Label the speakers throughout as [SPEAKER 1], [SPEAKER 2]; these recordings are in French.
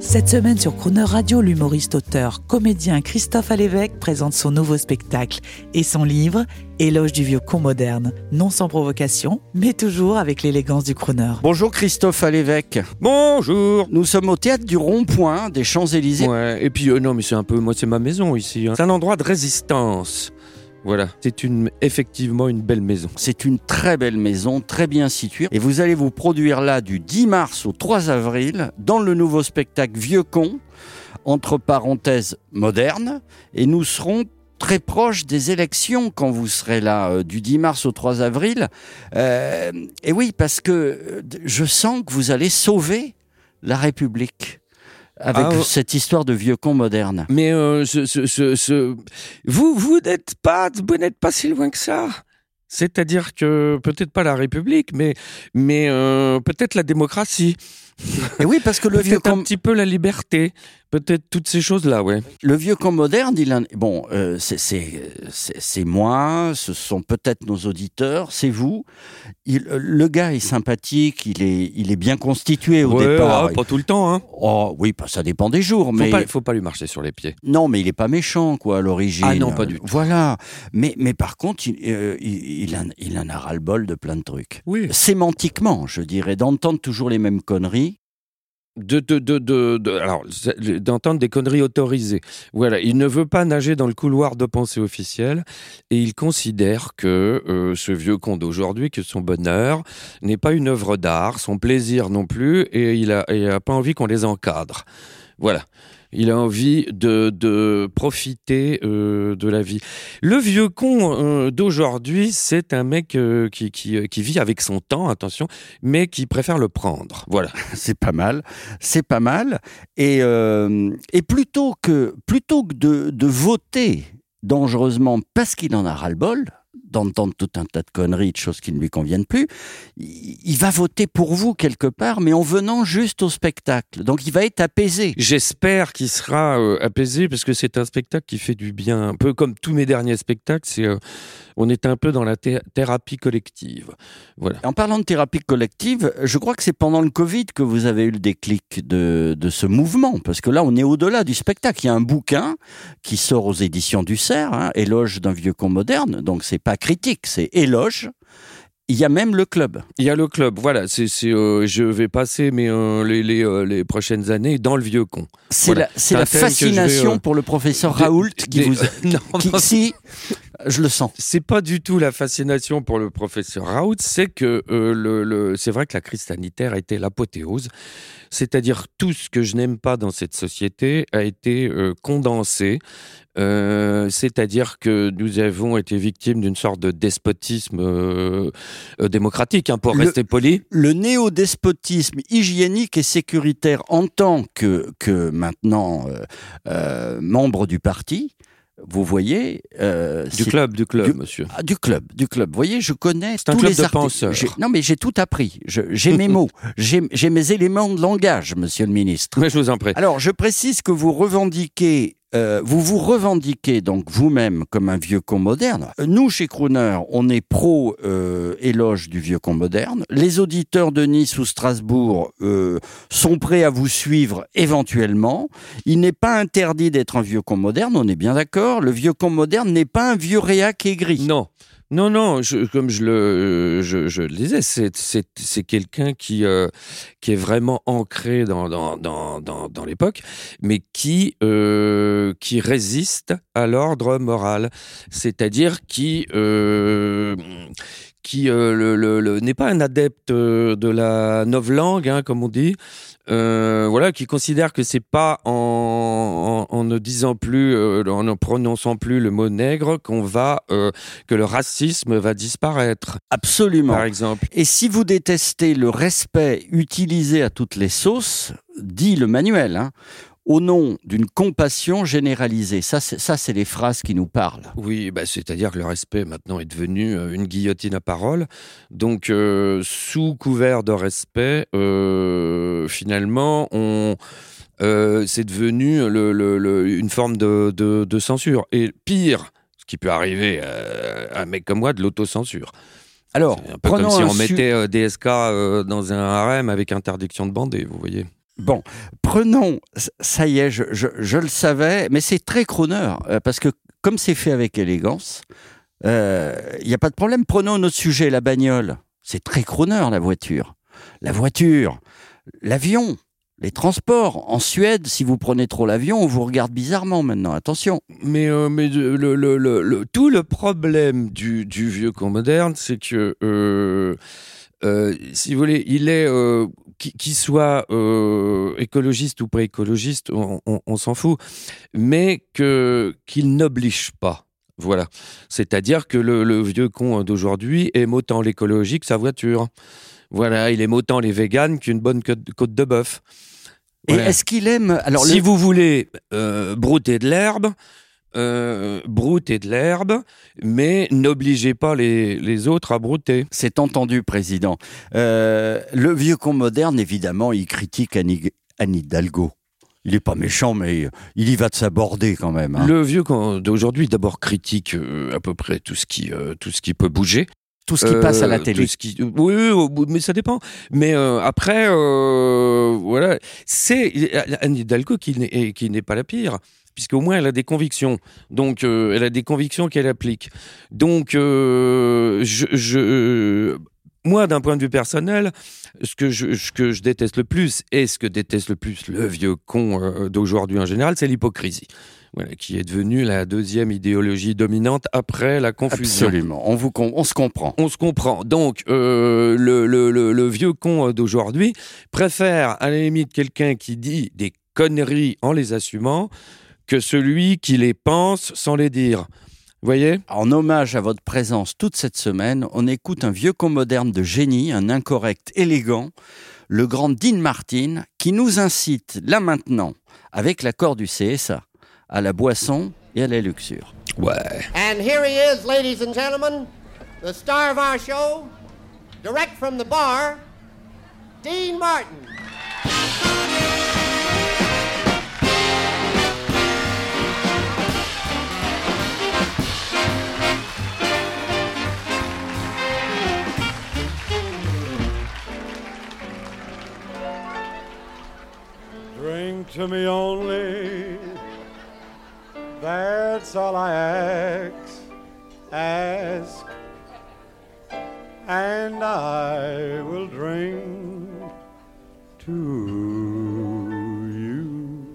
[SPEAKER 1] Cette semaine sur Croner Radio, l'humoriste, auteur, comédien Christophe Alévèque présente son nouveau spectacle et son livre Éloge du vieux con moderne, non sans provocation, mais toujours avec l'élégance du crooner.
[SPEAKER 2] Bonjour Christophe Alévèque.
[SPEAKER 3] Bonjour.
[SPEAKER 2] Nous sommes au théâtre du Rond-Point des Champs-Élysées.
[SPEAKER 3] Ouais, et puis euh, non, mais c'est un peu, moi c'est ma maison ici. hein. C'est un endroit de résistance. Voilà, c'est une effectivement une belle maison.
[SPEAKER 2] C'est une très belle maison, très bien située. Et vous allez vous produire là du 10 mars au 3 avril dans le nouveau spectacle Vieux Con, entre parenthèses moderne. Et nous serons très proches des élections quand vous serez là, euh, du 10 mars au 3 avril. Euh, et oui, parce que euh, je sens que vous allez sauver la République avec
[SPEAKER 3] Ah, oh.
[SPEAKER 2] cette histoire de vieux con moderne.
[SPEAKER 3] Mais euh, ce, ce, ce, ce- vous, vous n'êtes pas, vous n'êtes pas si loin que ça. C'est-à-dire que peut-être pas la République, mais, mais euh, peut-être la démocratie,
[SPEAKER 2] Et oui, parce que le vieux con
[SPEAKER 3] un petit peu la liberté, peut-être toutes ces choses-là, ouais.
[SPEAKER 2] Le vieux camp moderne, il bon, euh, c'est- moi, ce sont peut-être nos auditeurs, c'est vous. Il- euh, le gars est sympathique, il est, il est bien constitué au
[SPEAKER 3] Ouais,
[SPEAKER 2] départ.
[SPEAKER 3] ah, pas tout le temps, hein.
[SPEAKER 2] Oh oui, bah, ça dépend des jours,
[SPEAKER 3] Faut
[SPEAKER 2] mais
[SPEAKER 3] pas, faut pas lui marcher sur les pieds.
[SPEAKER 2] non, mais il est pas méchant quoi à l'origine.
[SPEAKER 3] Ah non, pas du tout.
[SPEAKER 2] Voilà, mais mais par contre, il, euh, il, il en, il en a ras le bol de plein de trucs.
[SPEAKER 3] Oui.
[SPEAKER 2] Sémantiquement, je dirais, d'entendre toujours les mêmes conneries.
[SPEAKER 3] De, de, de, de, alors d'entendre des conneries autorisées. Voilà, il ne veut pas nager dans le couloir de pensée officielle et il considère que euh, ce vieux con d'aujourd'hui, que son bonheur n'est pas une œuvre d'art, son plaisir non plus, et il a, il a pas envie qu'on les encadre. Voilà. Il a envie de, de profiter euh, de la vie. Le vieux con euh, d'aujourd'hui, c'est un mec euh, qui, qui, qui vit avec son temps, attention, mais qui préfère le prendre. Voilà.
[SPEAKER 2] c'est pas mal, c'est pas mal. Et, et plutôt que, plutôt que de, de voter dangereusement parce qu'il en a ras-le-bol, d'entendre tout un tas de conneries, de choses qui ne lui conviennent plus, il, va voter pour vous quelque part, mais en venant juste au spectacle. Donc il va être apaisé.
[SPEAKER 3] J'espère qu'il sera euh, apaisé parce que c'est un spectacle qui fait du bien, un peu comme tous mes derniers spectacles. C'est, euh, on est un peu dans la thé- thérapie collective. Voilà.
[SPEAKER 2] En parlant de thérapie collective, je crois que c'est pendant le Covid que vous avez eu le déclic de, de ce mouvement, parce que là, on est au-delà du spectacle. Il y a un bouquin qui sort aux éditions du Cerf, hein, Éloge d'un vieux con moderne, donc c'est pas critique, c'est éloge. Il y a même le club.
[SPEAKER 3] Il y a le club. Voilà. C'est, c'est, euh, je vais passer mes, euh, les, les, euh, les prochaines années dans le vieux con.
[SPEAKER 2] C'est
[SPEAKER 3] Voilà.
[SPEAKER 2] la, la
[SPEAKER 3] vais,
[SPEAKER 2] fascination
[SPEAKER 3] euh,
[SPEAKER 2] pour le professeur
[SPEAKER 3] Des-
[SPEAKER 2] Raoult qui
[SPEAKER 3] des-
[SPEAKER 2] vous...
[SPEAKER 3] non,
[SPEAKER 2] qui-
[SPEAKER 3] non,
[SPEAKER 2] si, je le sens.
[SPEAKER 3] c'est pas du tout la fascination pour le professeur Raoult, c'est que euh, le, le- c'est vrai que la crise sanitaire a été l'apothéose, c'est-à-dire tout ce que je n'aime pas dans cette société a été euh, condensé, Euh, c'est-à-dire que nous avons été victimes d'une sorte de despotisme démocratique, hein, pour
[SPEAKER 2] Le-
[SPEAKER 3] rester poli.
[SPEAKER 2] le néo-despotisme hygiénique et sécuritaire en tant que, que maintenant membre du parti, vous voyez... euh,
[SPEAKER 3] Du club, du club,
[SPEAKER 2] du-
[SPEAKER 3] monsieur.
[SPEAKER 2] Ah, du club, du club. Vous voyez, je connais
[SPEAKER 3] C'est un
[SPEAKER 2] tous
[SPEAKER 3] club
[SPEAKER 2] les
[SPEAKER 3] de penseurs.
[SPEAKER 2] Non, mais j'ai tout appris. J'ai mes mots. J'ai j'ai mes éléments de langage, monsieur le ministre.
[SPEAKER 3] Mais je vous en prie.
[SPEAKER 2] Alors, je précise que vous revendiquez, euh, vous vous revendiquez donc vous-même comme un vieux con moderne. Nous, chez Crooner, on est pro euh, du vieux con moderne. Les auditeurs de Nice ou Strasbourg euh, sont prêts à vous suivre éventuellement. Il n'est pas interdit d'être un vieux con moderne, on est bien d'accord. Le vieux con moderne n'est pas un vieux réac aigri.
[SPEAKER 3] Non. Non, non, comme je le, je, je le disais, c'est, quelqu'un qui, euh, qui est vraiment ancré dans, l'époque, mais qui, euh, qui résiste à l'ordre moral. C'est-à-dire qui, euh, qui euh, le, le- le- n'est pas un adepte euh, de la novlangue, hein, comme on dit, euh, voilà, qui considère que c'est pas en, en, en ne disant plus, euh, en ne prononçant plus le mot nègre qu'on va, que le racisme va disparaître,
[SPEAKER 2] Absolument.
[SPEAKER 3] par exemple.
[SPEAKER 2] Et si vous détestez le respect utilisé à toutes les sauces, dit le manuel, hein, au nom d'une compassion généralisée. Ça, c'est, ça, c'est les phrases qui nous parlent.
[SPEAKER 3] Oui, bah, c'est-à-dire que le respect maintenant est devenu euh, une guillotine à parole. Donc, euh, sous couvert de respect, euh, finalement, on, euh, c'est devenu le- le- le- une forme de, de- de censure. Et pire, ce qui peut arriver à un mec comme moi, de l'autocensure.
[SPEAKER 2] Alors,
[SPEAKER 3] C'est un peu comme si on mettait DSK dans un harem avec interdiction de bander, vous voyez.
[SPEAKER 2] Bon, prenons, ça y est, je, je- le savais, mais c'est très crooner, euh, parce que comme c'est fait avec élégance, il n'y a pas de problème. Prenons notre sujet, la bagnole. C'est très crooner, la voiture. La voiture, l'avion, les transports. En Suède, si vous prenez trop l'avion, on vous regarde bizarrement maintenant, attention.
[SPEAKER 3] Mais, euh, mais le, le- le- tout le problème du, du vieux con moderne, c'est que, euh, euh, si vous voulez, il est, euh, qu'il qu'il soit euh, écologiste ou pas écologiste, on, on- on s'en fout, mais que qu'il n'oblige pas. Voilà. C'est-à-dire que le, le vieux con d'aujourd'hui aime autant l'écologie que sa voiture. Voilà, il aime autant les véganes qu'une bonne côte, de bœuf.
[SPEAKER 2] Et est-ce qu'il aime alors
[SPEAKER 3] si
[SPEAKER 2] le-
[SPEAKER 3] vous voulez brouter de l'herbe, euh, broutez de l'herbe, mais n'obligez pas les, les autres à brouter.
[SPEAKER 2] C'est entendu, président. Euh, le vieux con moderne, évidemment, il critique Anne Hidalgo. Il n'est pas méchant, mais il y va de s'aborder quand même. hein.
[SPEAKER 3] Le vieux con d'aujourd'hui d'abord critique euh, à peu près tout ce qui tout ce qui peut bouger.
[SPEAKER 2] Tout ce qui passe à la
[SPEAKER 3] Euh,
[SPEAKER 2] télé.
[SPEAKER 3] tout ce qui- Oui, mais ça dépend. Mais euh, après, euh, voilà, c'est Anne Hidalgo qui n'est qui n'est pas la pire. Puisqu'au moins elle a des convictions, donc elle a des convictions qu'elle applique. Donc, je, je- moi, d'un point de vue personnel, ce que je, ce que je déteste le plus, et ce que déteste le plus le vieux con d'aujourd'hui en général, c'est l'hypocrisie. Voilà, qui est devenue la deuxième idéologie dominante après la confusion.
[SPEAKER 2] Absolument. On, vous on se comprend.
[SPEAKER 3] On se comprend. Donc, euh, le, le- le- le vieux con d'aujourd'hui préfère, à la limite, quelqu'un qui dit des conneries en les assumant que celui qui les pense sans les dire. Vous voyez?
[SPEAKER 2] En hommage à votre présence toute cette semaine, on écoute un vieux con moderne de génie, un incorrect élégant, le grand Dean Martin, qui nous incite, là maintenant, avec l'accord du CSA, à la boisson et à la luxure.
[SPEAKER 3] Ouais.
[SPEAKER 4] And here he is, ladies and gentlemen, the star of our show, direct from the bar, Dean Martin.
[SPEAKER 5] Drink to me. Ask. And I will drink to you.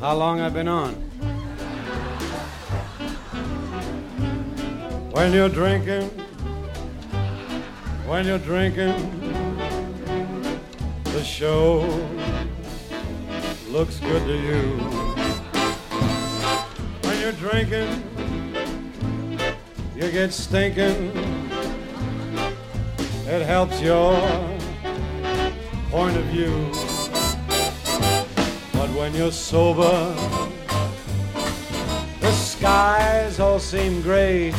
[SPEAKER 5] How long I've been on? When you're drinking, when you're drinking, the show looks good to you. When you're drinking, you get stinking. It helps your point of view. But when you're sober, the skies all seem gray.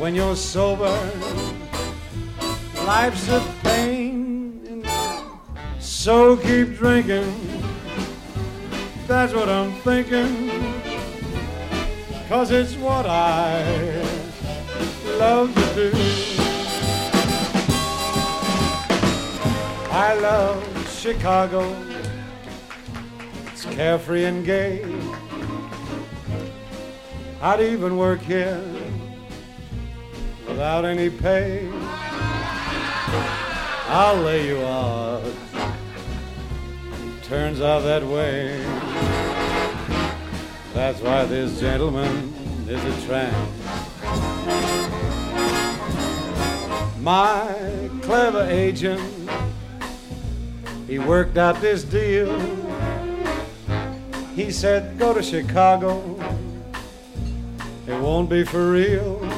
[SPEAKER 5] When you're sober, life's a pain. So keep drinking. That's what I'm thinking. Cause it's what I love to do. I love Chicago. It's carefree and gay. I'd even work here without any pay. I'll lay you out. Turns out that way. That's why this gentleman is a tramp. My clever agent he worked out this deal. He said, Go to Chicago, it won't be for real.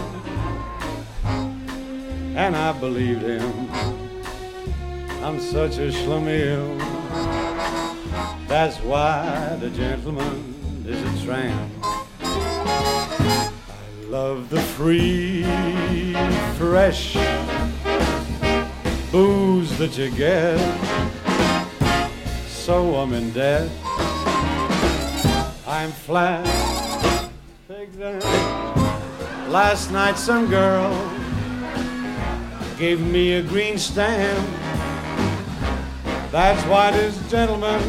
[SPEAKER 5] And I believed him. I'm such a schlemiel. That's why the gentleman is a tramp. I love the free, fresh booze that you get. So I'm in debt. I'm flat. Take that. Last night some girl gave me a green stamp. That's why this gentleman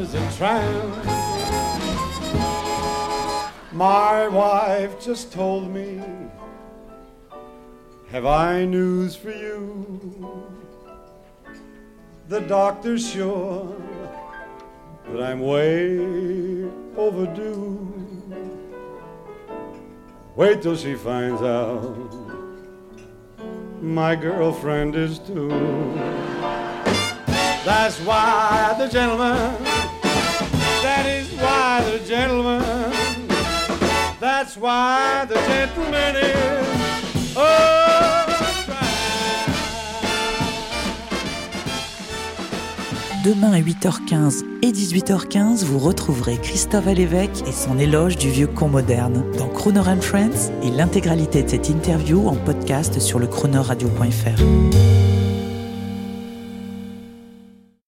[SPEAKER 5] is a tramp. My wife just told me, Have I news for you? The doctor's sure that I'm way overdue. Wait till she finds out my girlfriend is too. That's why the gentleman, that is why the gentleman, that's why the gentleman is.
[SPEAKER 1] Demain à 8h15 et 18h15, vous retrouverez Christophe Alévèque et son éloge du vieux con moderne dans Crooner Friends et l'intégralité de cette interview en podcast sur le croonerradio.fr.